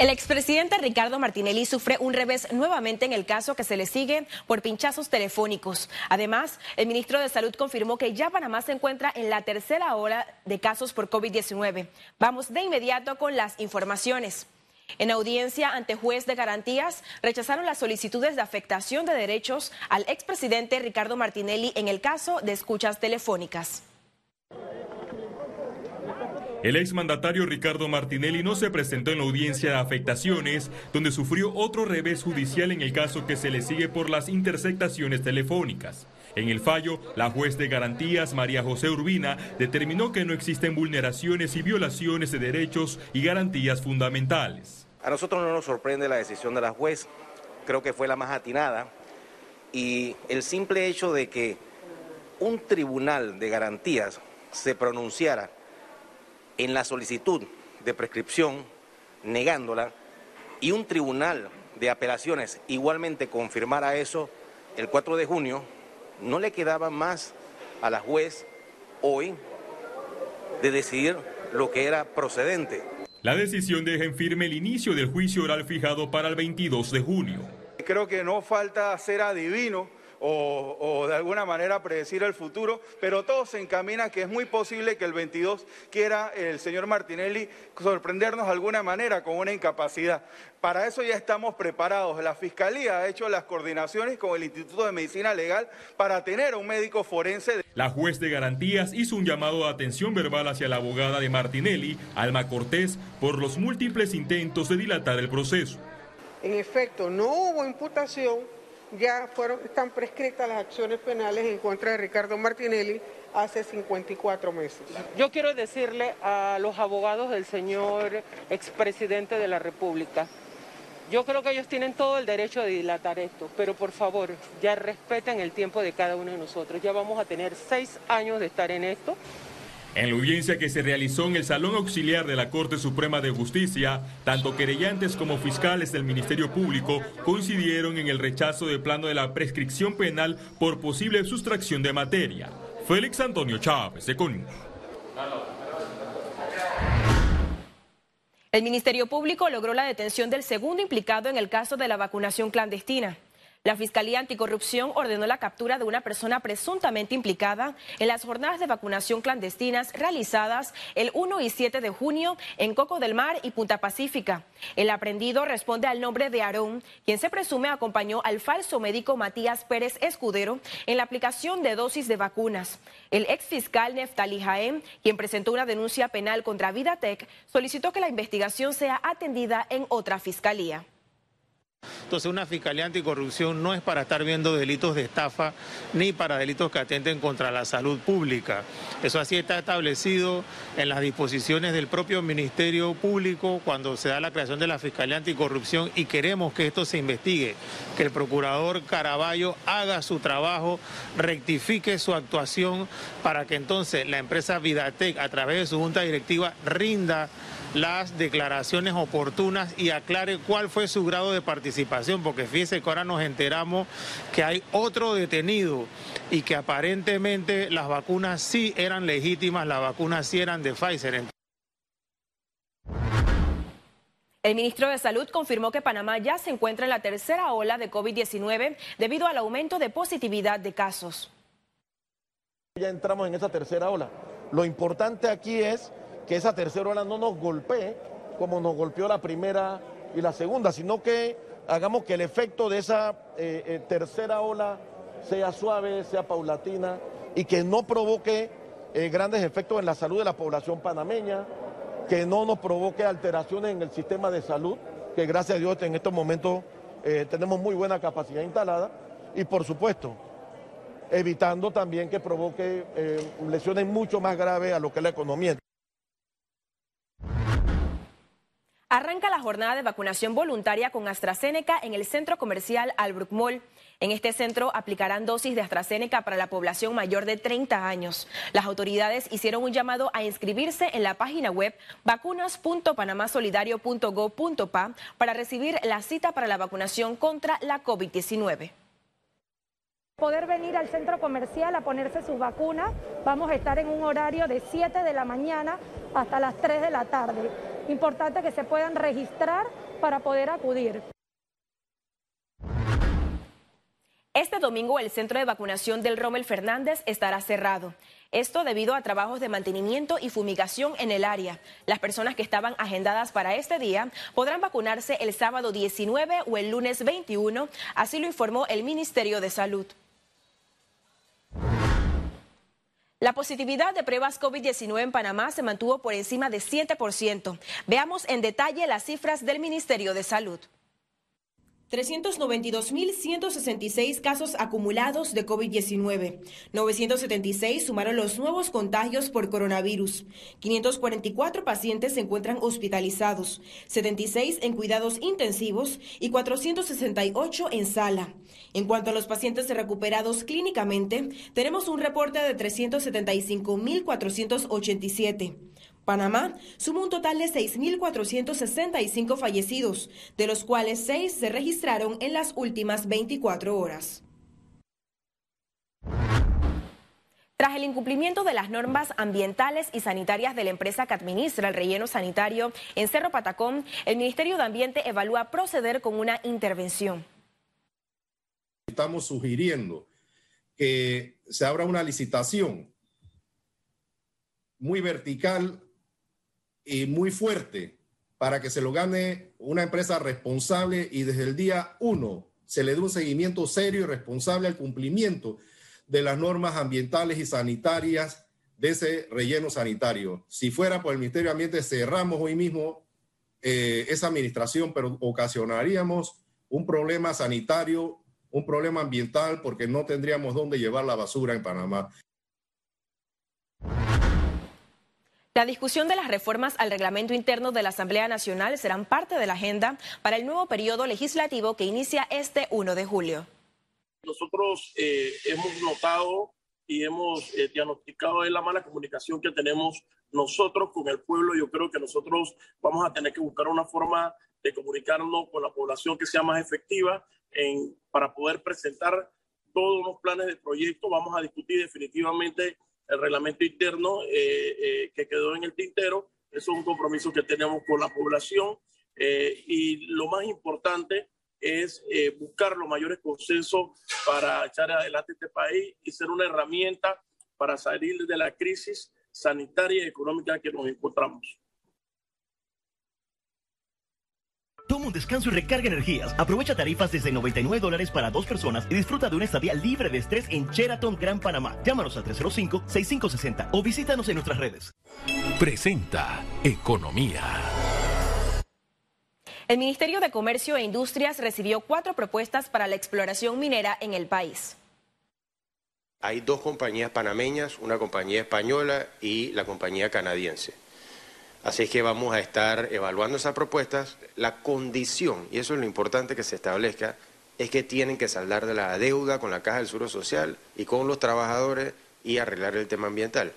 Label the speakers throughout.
Speaker 1: El expresidente Ricardo Martinelli sufre un revés nuevamente en el caso que se le sigue por pinchazos telefónicos. Además, el ministro de Salud confirmó que ya Panamá se encuentra en la tercera hora de casos por COVID-19. Vamos de inmediato con las informaciones. En audiencia ante juez de garantías, rechazaron las solicitudes de afectación de derechos al expresidente Ricardo Martinelli en el caso de escuchas telefónicas.
Speaker 2: El exmandatario Ricardo Martinelli no se presentó en la audiencia de afectaciones, donde sufrió otro revés judicial en el caso que se le sigue por las interceptaciones telefónicas. En el fallo, la juez de garantías María José Urbina determinó que no existen vulneraciones y violaciones de derechos y garantías fundamentales.
Speaker 3: A nosotros no nos sorprende la decisión de la juez, creo que fue la más atinada y el simple hecho de que un tribunal de garantías se pronunciara en la solicitud de prescripción negándola y un tribunal de apelaciones igualmente confirmara eso el 4 de junio, no le quedaba más a la juez hoy de decidir lo que era procedente.
Speaker 2: La decisión deja en firme el inicio del juicio oral fijado para el 22 de junio.
Speaker 4: Creo que no falta ser adivino o, de alguna manera predecir el futuro, pero todo se encamina que es muy posible que el 22 quiera el señor Martinelli sorprendernos de alguna manera con una incapacidad. Para eso ya estamos preparados. La Fiscalía ha hecho las coordinaciones con el Instituto de Medicina Legal para tener un médico forense.
Speaker 2: La juez de garantías hizo un llamado de atención verbal hacia la abogada de Martinelli, Alma Cortés, por los múltiples intentos de dilatar el proceso.
Speaker 5: En efecto, no hubo imputación ya fueron, están prescritas las acciones penales en contra de Ricardo Martinelli hace 54 meses.
Speaker 6: Yo quiero decirle a los abogados del señor expresidente de la República, yo creo que ellos tienen todo el derecho de dilatar esto, pero por favor, ya respeten el tiempo de cada uno de nosotros. Ya vamos a tener seis años de estar en esto.
Speaker 2: En la audiencia que se realizó en el Salón Auxiliar de la Corte Suprema de Justicia, tanto querellantes como fiscales del Ministerio Público coincidieron en el rechazo del plano de la prescripción penal por posible sustracción de materia. Félix Antonio Chávez, de
Speaker 1: El Ministerio Público logró la detención del segundo implicado en el caso de la vacunación clandestina. La Fiscalía Anticorrupción ordenó la captura de una persona presuntamente implicada en las jornadas de vacunación clandestinas realizadas el 1 y 7 de junio en Coco del Mar y Punta Pacífica. El aprendido responde al nombre de Aarón, quien se presume acompañó al falso médico Matías Pérez Escudero en la aplicación de dosis de vacunas. El ex fiscal Neftali Jaén, quien presentó una denuncia penal contra Vidatec, solicitó que la investigación sea atendida en otra fiscalía.
Speaker 7: Entonces una fiscalía anticorrupción no es para estar viendo delitos de estafa ni para delitos que atenten contra la salud pública. Eso así está establecido en las disposiciones del propio Ministerio Público cuando se da la creación de la Fiscalía Anticorrupción y queremos que esto se investigue, que el procurador Caraballo haga su trabajo, rectifique su actuación para que entonces la empresa Vidatec a través de su junta directiva rinda las declaraciones oportunas y aclare cuál fue su grado de participación, porque fíjese que ahora nos enteramos que hay otro detenido y que aparentemente las vacunas sí eran legítimas, las vacunas sí eran de Pfizer.
Speaker 1: El ministro de Salud confirmó que Panamá ya se encuentra en la tercera ola de COVID-19 debido al aumento de positividad de casos.
Speaker 8: Ya entramos en esa tercera ola. Lo importante aquí es que esa tercera ola no nos golpee como nos golpeó la primera y la segunda, sino que hagamos que el efecto de esa eh, eh, tercera ola sea suave, sea paulatina y que no provoque eh, grandes efectos en la salud de la población panameña, que no nos provoque alteraciones en el sistema de salud, que gracias a Dios en estos momentos tenemos muy buena capacidad instalada y por supuesto evitando también que provoque lesiones mucho más graves a lo que es la economía.
Speaker 1: Arranca la jornada de vacunación voluntaria con AstraZeneca en el centro comercial Albrook Mall. En este centro aplicarán dosis de AstraZeneca para la población mayor de 30 años. Las autoridades hicieron un llamado a inscribirse en la página web vacunas.panamasolidario.gov.pa para recibir la cita para la vacunación contra la COVID-19
Speaker 9: poder venir al centro comercial a ponerse sus vacunas. Vamos a estar en un horario de 7 de la mañana hasta las 3 de la tarde. Importante que se puedan registrar para poder acudir.
Speaker 1: Este domingo el centro de vacunación del Rommel Fernández estará cerrado. Esto debido a trabajos de mantenimiento y fumigación en el área. Las personas que estaban agendadas para este día podrán vacunarse el sábado 19 o el lunes 21, así lo informó el Ministerio de Salud. La positividad de pruebas COVID-19 en Panamá se mantuvo por encima de 7%. Veamos en detalle las cifras del Ministerio de Salud. 392.166 casos acumulados de COVID-19. 976 sumaron los nuevos contagios por coronavirus. 544 pacientes se encuentran hospitalizados, 76 en cuidados intensivos y 468 en sala. En cuanto a los pacientes recuperados clínicamente, tenemos un reporte de 375.487. Panamá suma un total de 6.465 fallecidos, de los cuales 6 se registraron en las últimas 24 horas. Tras el incumplimiento de las normas ambientales y sanitarias de la empresa que administra el relleno sanitario en Cerro Patacón, el Ministerio de Ambiente evalúa proceder con una intervención.
Speaker 10: Estamos sugiriendo que se abra una licitación muy vertical y muy fuerte para que se lo gane una empresa responsable y desde el día uno se le dé un seguimiento serio y responsable al cumplimiento de las normas ambientales y sanitarias de ese relleno sanitario. Si fuera por el Ministerio de Ambiente, cerramos hoy mismo eh, esa administración, pero ocasionaríamos un problema sanitario, un problema ambiental, porque no tendríamos dónde llevar la basura en Panamá.
Speaker 1: La discusión de las reformas al reglamento interno de la Asamblea Nacional serán parte de la agenda para el nuevo periodo legislativo que inicia este 1 de julio.
Speaker 11: Nosotros eh, hemos notado y hemos eh, diagnosticado la mala comunicación que tenemos nosotros con el pueblo. Yo creo que nosotros vamos a tener que buscar una forma de comunicarnos con la población que sea más efectiva en, para poder presentar todos los planes de proyecto. Vamos a discutir definitivamente el reglamento interno eh, eh, que quedó en el tintero. Eso es un compromiso que tenemos con la población eh, y lo más importante es buscar los mayores consensos para echar adelante este país y ser una herramienta para salir de la crisis sanitaria y económica que nos encontramos.
Speaker 12: Toma un descanso y recarga energías. Aprovecha tarifas desde 99 dólares para dos personas y disfruta de una estadía libre de estrés en Sheraton Gran Panamá. Llámanos al 305-6560 o visítanos en nuestras redes.
Speaker 13: Presenta Economía.
Speaker 1: El Ministerio de Comercio e Industrias recibió cuatro propuestas para la exploración minera en el país.
Speaker 14: Hay dos compañías panameñas, una compañía española y la compañía canadiense. Así es que vamos a estar evaluando esas propuestas. La condición, y eso es lo importante que se establezca, es que tienen que saldar de la deuda con la Caja del Seguro Social y con los trabajadores y arreglar el tema ambiental.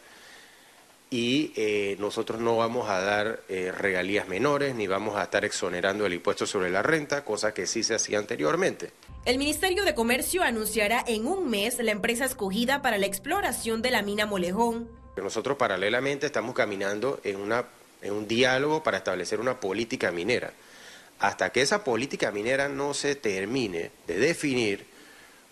Speaker 14: Y eh, nosotros no vamos a dar eh, regalías menores ni vamos a estar exonerando el impuesto sobre la renta, cosa que sí se hacía anteriormente.
Speaker 1: El Ministerio de Comercio anunciará en un mes la empresa escogida para la exploración de la mina Molejón.
Speaker 14: Nosotros paralelamente estamos caminando en una en un diálogo para establecer una política minera. Hasta que esa política minera no se termine de definir,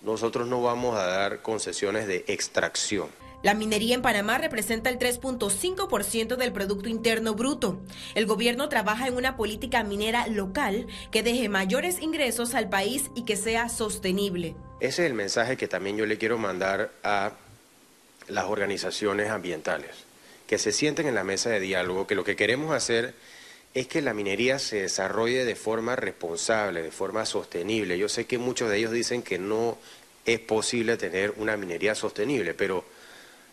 Speaker 14: nosotros no vamos a dar concesiones de extracción.
Speaker 1: La minería en Panamá representa el 3.5% del Producto Interno Bruto. El gobierno trabaja en una política minera local que deje mayores ingresos al país y que sea sostenible.
Speaker 14: Ese es el mensaje que también yo le quiero mandar a las organizaciones ambientales que se sienten en la mesa de diálogo, que lo que queremos hacer es que la minería se desarrolle de forma responsable, de forma sostenible. Yo sé que muchos de ellos dicen que no es posible tener una minería sostenible, pero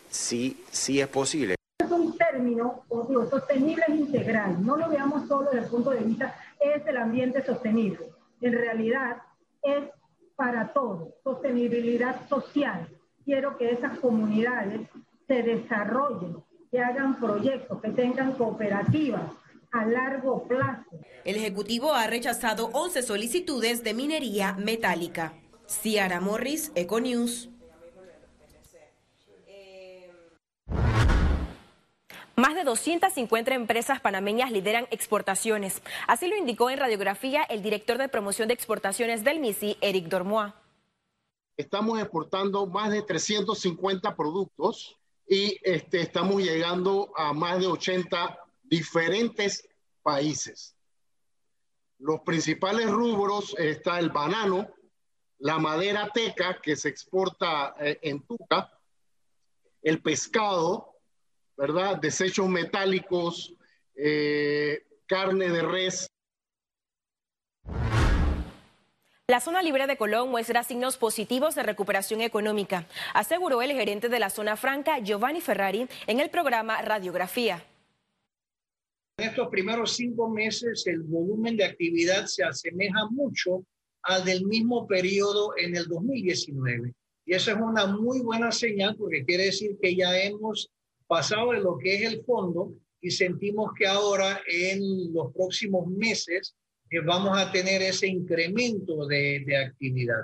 Speaker 14: sí, sí es posible.
Speaker 15: Es un término, digo, sostenible es integral, no lo veamos solo desde el punto de vista, es el ambiente sostenible. En realidad es para todo, sostenibilidad social. Quiero que esas comunidades se desarrollen que hagan proyectos, que tengan cooperativas a largo plazo.
Speaker 1: El Ejecutivo ha rechazado 11 solicitudes de minería metálica. Ciara Morris, Econews. Más de 250 empresas panameñas lideran exportaciones. Así lo indicó en radiografía el director de promoción de exportaciones del MISI, Eric Dormoa.
Speaker 16: Estamos exportando más de 350 productos y este, estamos llegando a más de 80 diferentes países. Los principales rubros está el banano, la madera teca que se exporta eh, en Tuca, el pescado, ¿verdad? Desechos metálicos, eh, carne de res.
Speaker 1: La zona libre de Colón muestra signos positivos de recuperación económica, aseguró el gerente de la zona franca, Giovanni Ferrari, en el programa Radiografía.
Speaker 17: En estos primeros cinco meses el volumen de actividad se asemeja mucho al del mismo periodo en el 2019. Y esa es una muy buena señal porque quiere decir que ya hemos pasado de lo que es el fondo y sentimos que ahora en los próximos meses eh, vamos a tener ese incremento de, de actividad.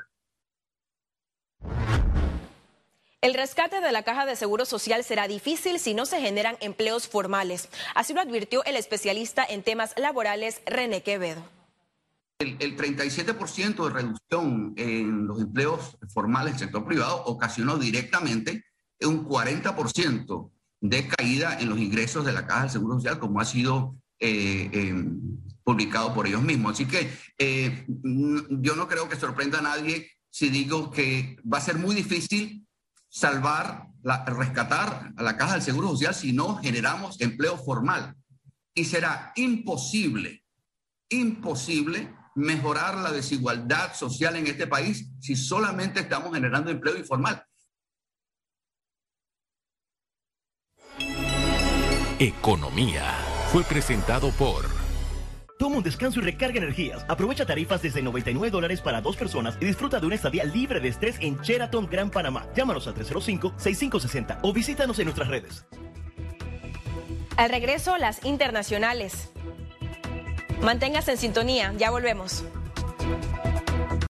Speaker 1: El rescate de la caja de seguro social será difícil si no se generan empleos formales. Así lo advirtió el especialista en temas laborales René Quevedo.
Speaker 18: El, el 37% de reducción en los empleos formales del sector privado ocasionó directamente un 40% de caída en los ingresos de la Caja del Seguro Social, como ha sido eh, eh, publicado por ellos mismos. Así que eh, yo no creo que sorprenda a nadie si digo que va a ser muy difícil salvar, rescatar a la Caja del Seguro Social si no generamos empleo formal. Y será imposible, imposible mejorar la desigualdad social en este país si solamente estamos generando empleo informal.
Speaker 13: Economía fue presentado por...
Speaker 12: Toma un descanso y recarga energías. Aprovecha tarifas desde 99 dólares para dos personas y disfruta de una estadía libre de estrés en Sheraton Gran Panamá. Llámanos al 305-6560 o visítanos en nuestras redes.
Speaker 1: Al regreso, las internacionales. Manténgase en sintonía, ya volvemos.